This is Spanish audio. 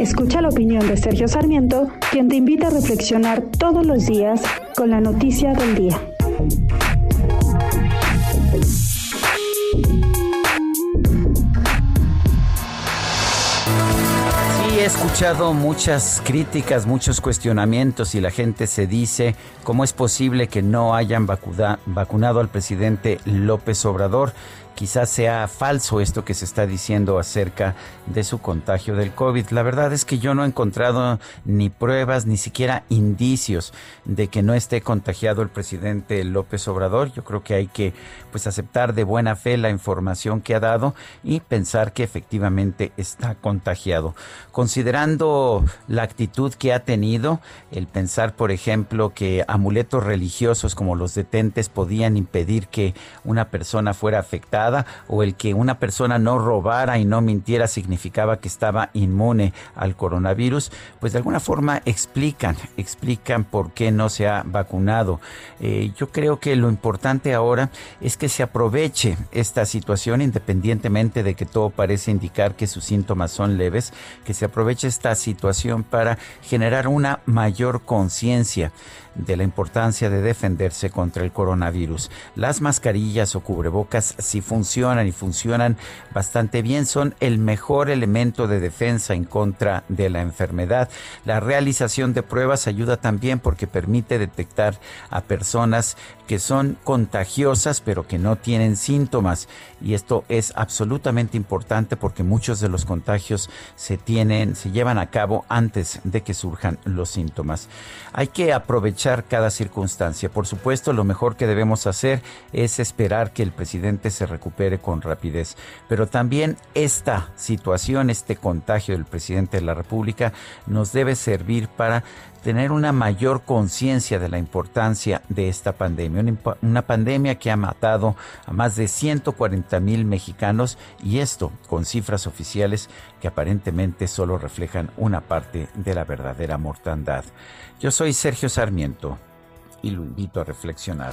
Escucha la opinión de Sergio Sarmiento, quien te invita a reflexionar todos los días con la noticia del día. Sí, he escuchado muchas críticas, muchos cuestionamientos y la gente se dice cómo es posible que no hayan vacunado al presidente López Obrador. Quizás sea falso esto que se está diciendo acerca de su contagio del COVID. La verdad es que yo no he encontrado ni pruebas, ni siquiera indicios de que no esté contagiado el presidente López Obrador. Yo creo que hay que pues aceptar de buena fe la información que ha dado y pensar que efectivamente está contagiado. Considerando la actitud que ha tenido, el pensar, por ejemplo, que amuletos religiosos como los detentes podían impedir que una persona fuera afectada o el que una persona no robara y no mintiera significaba que estaba inmune al coronavirus, pues de alguna forma explican, explican por qué no se ha vacunado. Eh, yo creo que lo importante ahora es que se aproveche esta situación independientemente de que todo parece indicar que sus síntomas son leves, que se aproveche esta situación para generar una mayor conciencia de la importancia de defenderse contra el coronavirus. Las mascarillas o cubrebocas si funcionan y funcionan bastante bien, son el mejor elemento de defensa en contra de la enfermedad. La realización de pruebas ayuda también porque permite detectar a personas que son contagiosas pero que no tienen síntomas y esto es absolutamente importante porque muchos de los contagios se tienen se llevan a cabo antes de que surjan los síntomas. Hay que aprovechar cada circunstancia. Por supuesto, lo mejor que debemos hacer es esperar que el presidente se recupere con rapidez, pero también esta situación, este contagio del presidente de la República nos debe servir para tener una mayor conciencia de la importancia de esta pandemia, una, una pandemia que ha matado a más de 140 mil mexicanos y esto con cifras oficiales que aparentemente solo reflejan una parte de la verdadera mortandad. Yo soy Sergio Sarmiento y lo invito a reflexionar.